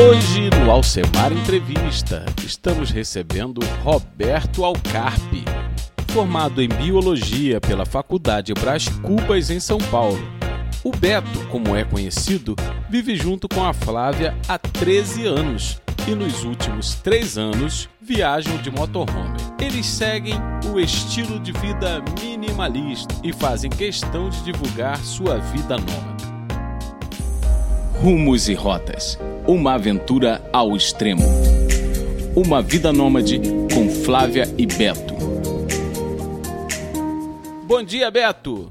Hoje no Alcemar Entrevista, estamos recebendo Roberto Alcarpe, formado em Biologia pela Faculdade Brás Cubas em São Paulo. O Beto, como é conhecido, vive junto com a Flávia há 13 anos e nos últimos três anos viajam de motorhome. Eles seguem o estilo de vida minimalista e fazem questão de divulgar sua vida nômade. Rumos e Rotas uma aventura ao extremo. Uma vida nômade com Flávia e Beto. Bom dia, Beto!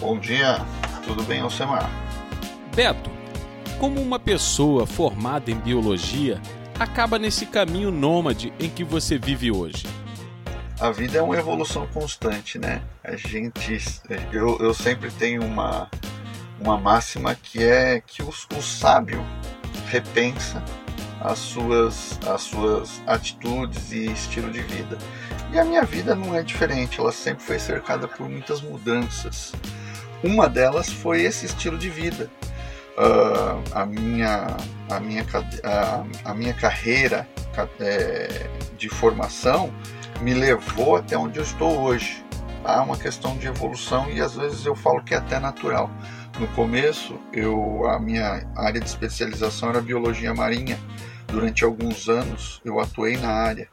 Bom dia, tudo bem, Alcemar? Beto, como uma pessoa formada em biologia acaba nesse caminho nômade em que você vive hoje? A vida é uma evolução constante, né? A gente, eu, eu sempre tenho uma, uma máxima que é que o, o sábio repensa as suas, as suas atitudes e estilo de vida. E a minha vida não é diferente, ela sempre foi cercada por muitas mudanças. Uma delas foi esse estilo de vida. Uh, a, minha, a, minha, a, a minha carreira é, de formação me levou até onde eu estou hoje. Há uma questão de evolução e às vezes eu falo que é até natural. No começo, eu a minha área de especialização era biologia marinha. Durante alguns anos eu atuei na área.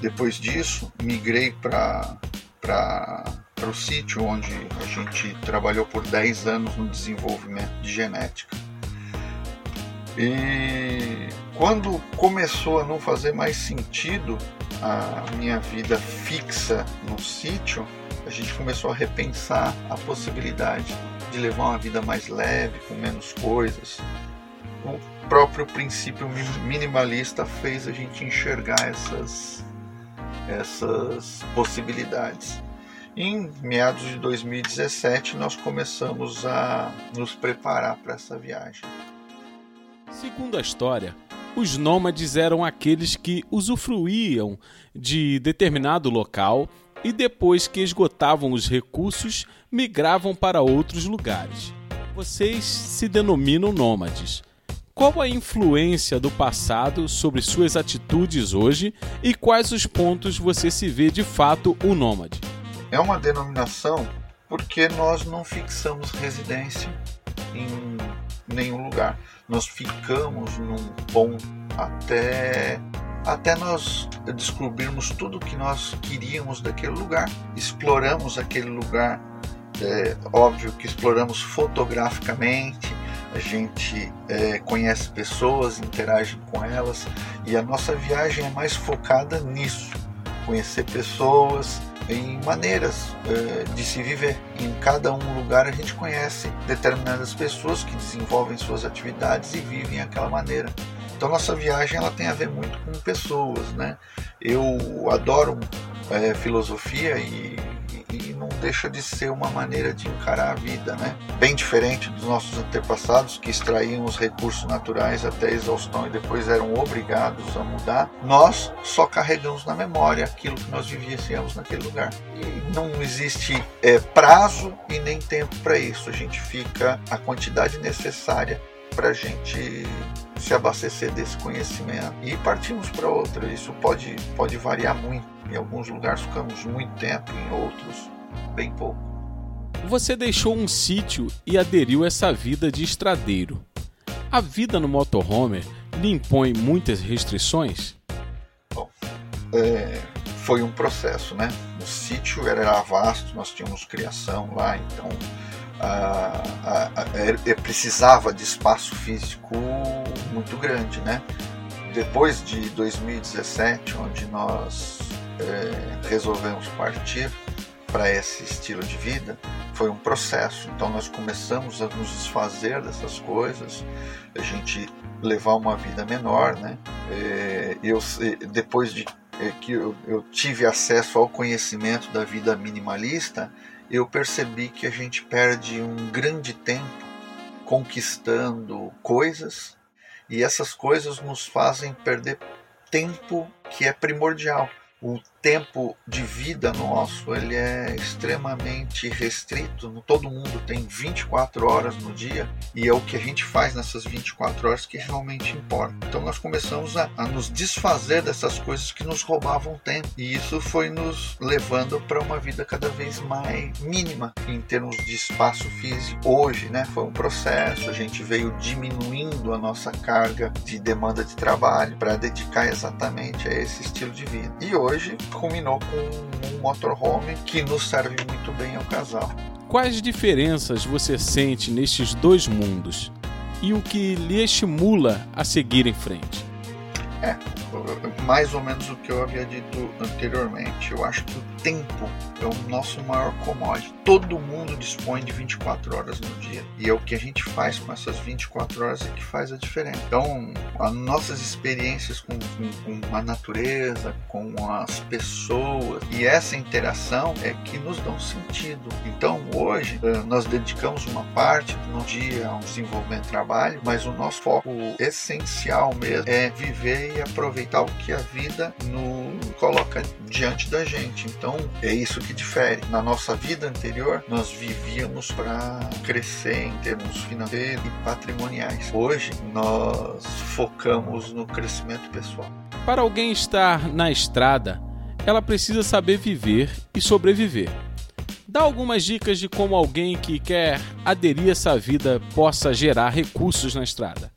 Depois disso, migrei para para o sítio onde a gente trabalhou por 10 anos no desenvolvimento de genética. E quando começou a não fazer mais sentido a minha vida fixa no sítio, a gente começou a repensar a possibilidade de levar uma vida mais leve, com menos coisas. O próprio princípio minimalista fez a gente enxergar essas, essas possibilidades. Em meados de 2017, nós começamos a nos preparar para essa viagem. Segundo a história, os nômades eram aqueles que usufruíam de determinado local e depois que esgotavam os recursos, migravam para outros lugares. Vocês se denominam nômades. Qual a influência do passado sobre suas atitudes hoje e quais os pontos você se vê de fato um nômade? É uma denominação porque nós não fixamos residência em nenhum lugar. Nós ficamos num ponto até até nós descobrirmos tudo o que nós queríamos daquele lugar. Exploramos aquele lugar, é, óbvio que exploramos fotograficamente, a gente é, conhece pessoas, interage com elas e a nossa viagem é mais focada nisso, conhecer pessoas, em maneiras é, de se viver. Em cada um lugar a gente conhece determinadas pessoas que desenvolvem suas atividades e vivem aquela maneira. Então nossa viagem ela tem a ver muito com pessoas, né? Eu adoro é, filosofia e, e, não deixa de ser uma maneira de encarar a vida, né? Bem diferente dos nossos antepassados que extraíam os recursos naturais até a exaustão e depois eram obrigados a mudar. Nós só carregamos na memória aquilo que nós vivíamos naquele lugar. E não existe é, prazo e nem tempo para isso. A gente fica a quantidade necessária para a gente se abastecer desse conhecimento e partimos para outra. Isso pode, pode variar muito. Em alguns lugares ficamos muito tempo, em outros, bem pouco. Você deixou um sítio e aderiu a essa vida de estradeiro. A vida no motorhome lhe impõe muitas restrições? Bom, é, foi um processo, né? O sítio era vasto, nós tínhamos criação lá, então a, a, a, precisava de espaço físico muito grande, né? Depois de 2017, onde nós é, resolvemos partir para esse estilo de vida, foi um processo. Então nós começamos a nos desfazer dessas coisas, a gente levar uma vida menor, né? É, eu depois de é, que eu, eu tive acesso ao conhecimento da vida minimalista, eu percebi que a gente perde um grande tempo conquistando coisas e essas coisas nos fazem perder tempo que é primordial. O tempo de vida nosso ele é extremamente restrito. Todo mundo tem 24 horas no dia e é o que a gente faz nessas 24 horas que realmente importa. Então nós começamos a, a nos desfazer dessas coisas que nos roubavam tempo e isso foi nos levando para uma vida cada vez mais mínima em termos de espaço físico. Hoje, né, foi um processo. A gente veio diminuindo a nossa carga de demanda de trabalho para dedicar exatamente a esse estilo de vida. E hoje culminou com um motorhome que nos serve muito bem ao casal. Quais diferenças você sente nestes dois mundos e o que lhe estimula a seguir em frente? É, mais ou menos o que eu havia dito anteriormente. Eu acho que o tempo é o nosso maior commodity. Todo mundo dispõe de 24 horas no dia. E é o que a gente faz com essas 24 horas é que faz a diferença. Então, as nossas experiências com, com, com a natureza, com as pessoas e essa interação é que nos dão sentido. Então, hoje, eh, nós dedicamos uma parte do dia ao desenvolvimento trabalho, mas o nosso foco essencial mesmo é viver e aproveitar o que a vida nos coloca diante da gente. Então é isso que difere. Na nossa vida anterior, nós vivíamos para crescer em termos financeiros e patrimoniais. Hoje, nós focamos no crescimento pessoal. Para alguém estar na estrada, ela precisa saber viver e sobreviver. Dá algumas dicas de como alguém que quer aderir a essa vida possa gerar recursos na estrada.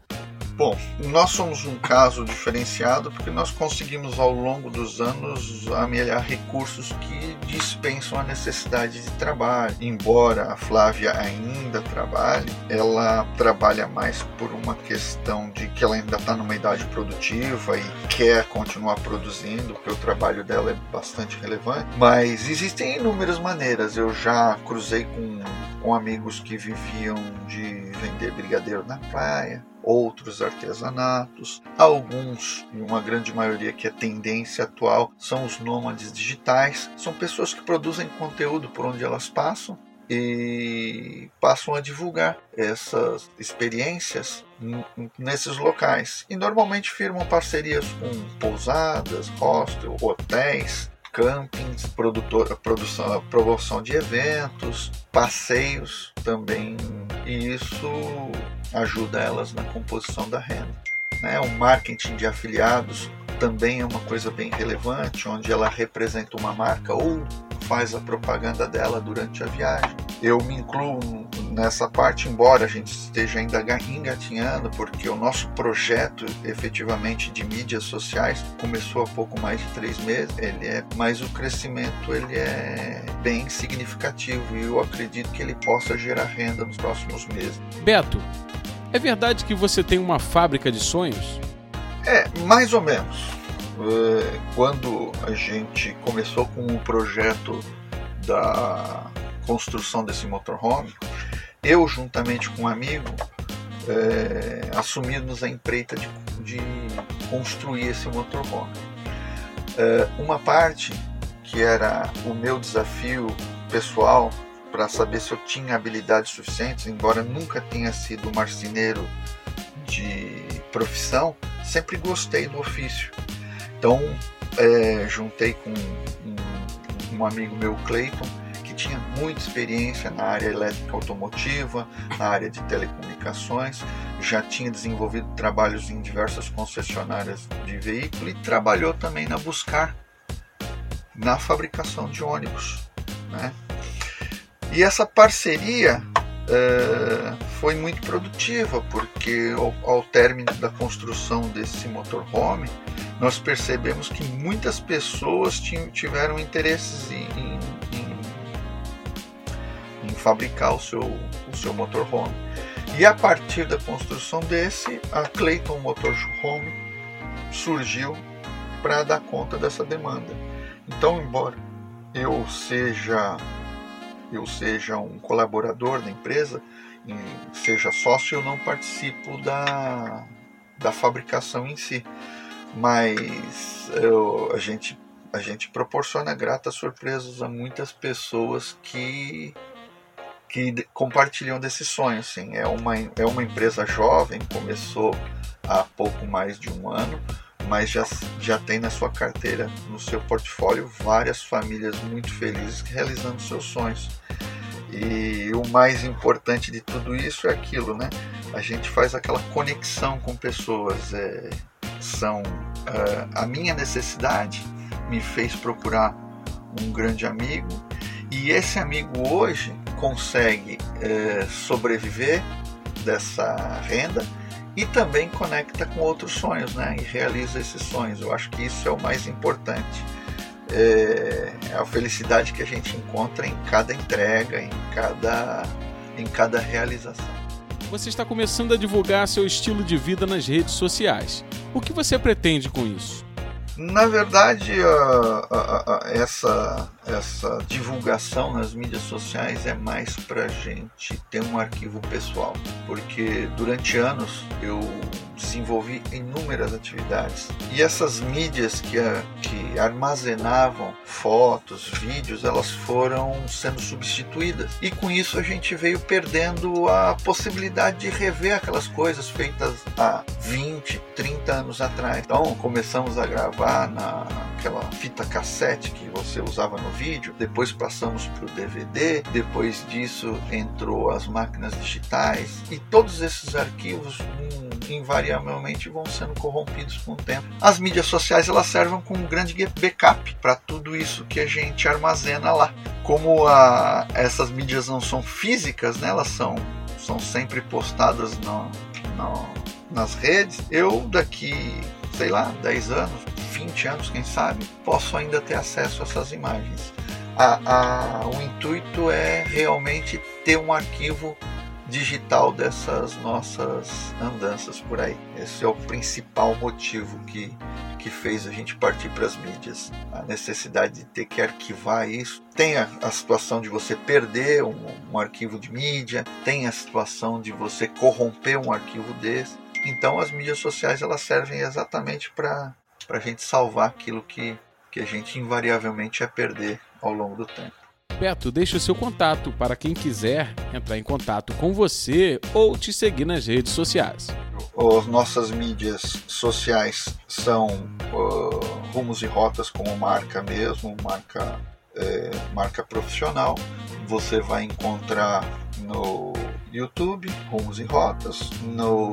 Bom, nós somos um caso diferenciado porque nós conseguimos ao longo dos anos amelhar recursos que dispensam a necessidade de trabalho. Embora a Flávia ainda trabalhe, ela trabalha mais por uma questão de que ela ainda está numa idade produtiva e quer continuar produzindo, porque o trabalho dela é bastante relevante. Mas existem inúmeras maneiras. Eu já cruzei com, com amigos que viviam de vender brigadeiro na praia outros artesanatos, alguns, e uma grande maioria que é tendência atual, são os nômades digitais, são pessoas que produzem conteúdo por onde elas passam e passam a divulgar essas experiências nesses locais. E normalmente firmam parcerias com pousadas, hostels, hotéis, campings, produtor, produção, promoção de eventos, passeios também. E isso ajuda elas na composição da renda. Né? O marketing de afiliados também é uma coisa bem relevante, onde ela representa uma marca ou faz a propaganda dela durante a viagem. Eu me incluo nessa parte, embora a gente esteja ainda engatinhando, porque o nosso projeto efetivamente de mídias sociais começou há pouco mais de três meses, ele é, mas o crescimento ele é bem significativo e eu acredito que ele possa gerar renda nos próximos meses. Beto, é verdade que você tem uma fábrica de sonhos? É, mais ou menos. É, quando a gente começou com o projeto da construção desse motorhome, eu, juntamente com um amigo, é, assumimos a empreita de, de construir esse motorhome. É, uma parte que era o meu desafio pessoal para saber se eu tinha habilidades suficientes, embora nunca tenha sido marceneiro de profissão, sempre gostei do ofício. Então, é, juntei com um, um amigo meu, Clayton, muita experiência na área elétrica automotiva, na área de telecomunicações, já tinha desenvolvido trabalhos em diversas concessionárias de veículo e trabalhou também na Buscar, na fabricação de ônibus. Né? E essa parceria uh, foi muito produtiva, porque ao, ao término da construção desse motorhome, nós percebemos que muitas pessoas tinham, tiveram interesses em, em, fabricar o seu, o seu motorhome. E a partir da construção desse, a Clayton Motorhome surgiu para dar conta dessa demanda. Então, embora eu seja eu seja um colaborador da empresa, seja sócio, eu não participo da, da fabricação em si. Mas eu, a, gente, a gente proporciona gratas surpresas a muitas pessoas que, que compartilham desse sonho. Assim. É, uma, é uma empresa jovem, começou há pouco mais de um ano, mas já, já tem na sua carteira, no seu portfólio, várias famílias muito felizes realizando seus sonhos. E o mais importante de tudo isso é aquilo, né? A gente faz aquela conexão com pessoas. É, são uh, a minha necessidade me fez procurar um grande amigo e esse amigo hoje consegue uh, sobreviver dessa renda e também conecta com outros sonhos, né? E realiza esses sonhos. Eu acho que isso é o mais importante. É, é a felicidade que a gente encontra em cada entrega, em cada, em cada realização. Você está começando a divulgar seu estilo de vida nas redes sociais. O que você pretende com isso? Na verdade, a, a, a, essa, essa divulgação nas mídias sociais é mais para gente ter um arquivo pessoal, porque durante anos eu desenvolvi inúmeras atividades e essas mídias que, que armazenavam fotos, vídeos, elas foram sendo substituídas e com isso a gente veio perdendo a possibilidade de rever aquelas coisas feitas há 20, 30 anos atrás. Então começamos a gravar gravar naquela fita cassete que você usava no vídeo, depois passamos para o DVD, depois disso entrou as máquinas digitais e todos esses arquivos hum, invariavelmente vão sendo corrompidos com o tempo. As mídias sociais elas servem como um grande backup para tudo isso que a gente armazena lá. Como a, essas mídias não são físicas, né, elas são, são sempre postadas no, no, nas redes, eu daqui sei lá, 10 anos, 20 anos, quem sabe, posso ainda ter acesso a essas imagens. A, a, o intuito é realmente ter um arquivo digital dessas nossas andanças por aí. Esse é o principal motivo que, que fez a gente partir para as mídias. A necessidade de ter que arquivar isso. Tem a, a situação de você perder um, um arquivo de mídia, tem a situação de você corromper um arquivo desse. Então as mídias sociais elas servem exatamente para a gente salvar aquilo que, que a gente invariavelmente ia perder ao longo do tempo. Beto, deixe o seu contato para quem quiser entrar em contato com você ou te seguir nas redes sociais. As nossas mídias sociais são uh, Rumos e Rotas como marca mesmo, marca, é, marca profissional. Você vai encontrar no YouTube, Rumos e Rotas, no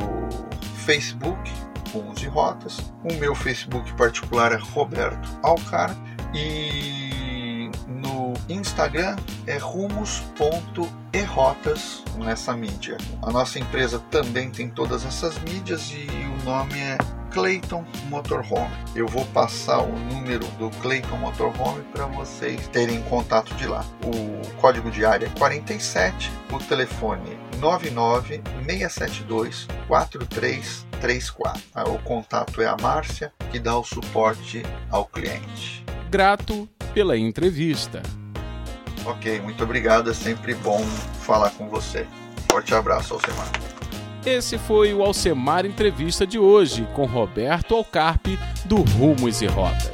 Facebook, Rumos e Rotas. O meu Facebook particular é Roberto Alcar e no Instagram é rumos.errotas nessa mídia. A nossa empresa também tem todas essas mídias e o nome é Clayton Motorhome. Eu vou passar o número do Clayton Motorhome para vocês terem contato de lá. O código de área é 47, o telefone 99 672 4334. O contato é a Márcia, que dá o suporte ao cliente. Grato pela entrevista. Ok, muito obrigado. É sempre bom falar com você. Forte abraço, Alcemar. Esse foi o Alcemar Entrevista de hoje com Roberto Alcarpe do Rumos e Rotas.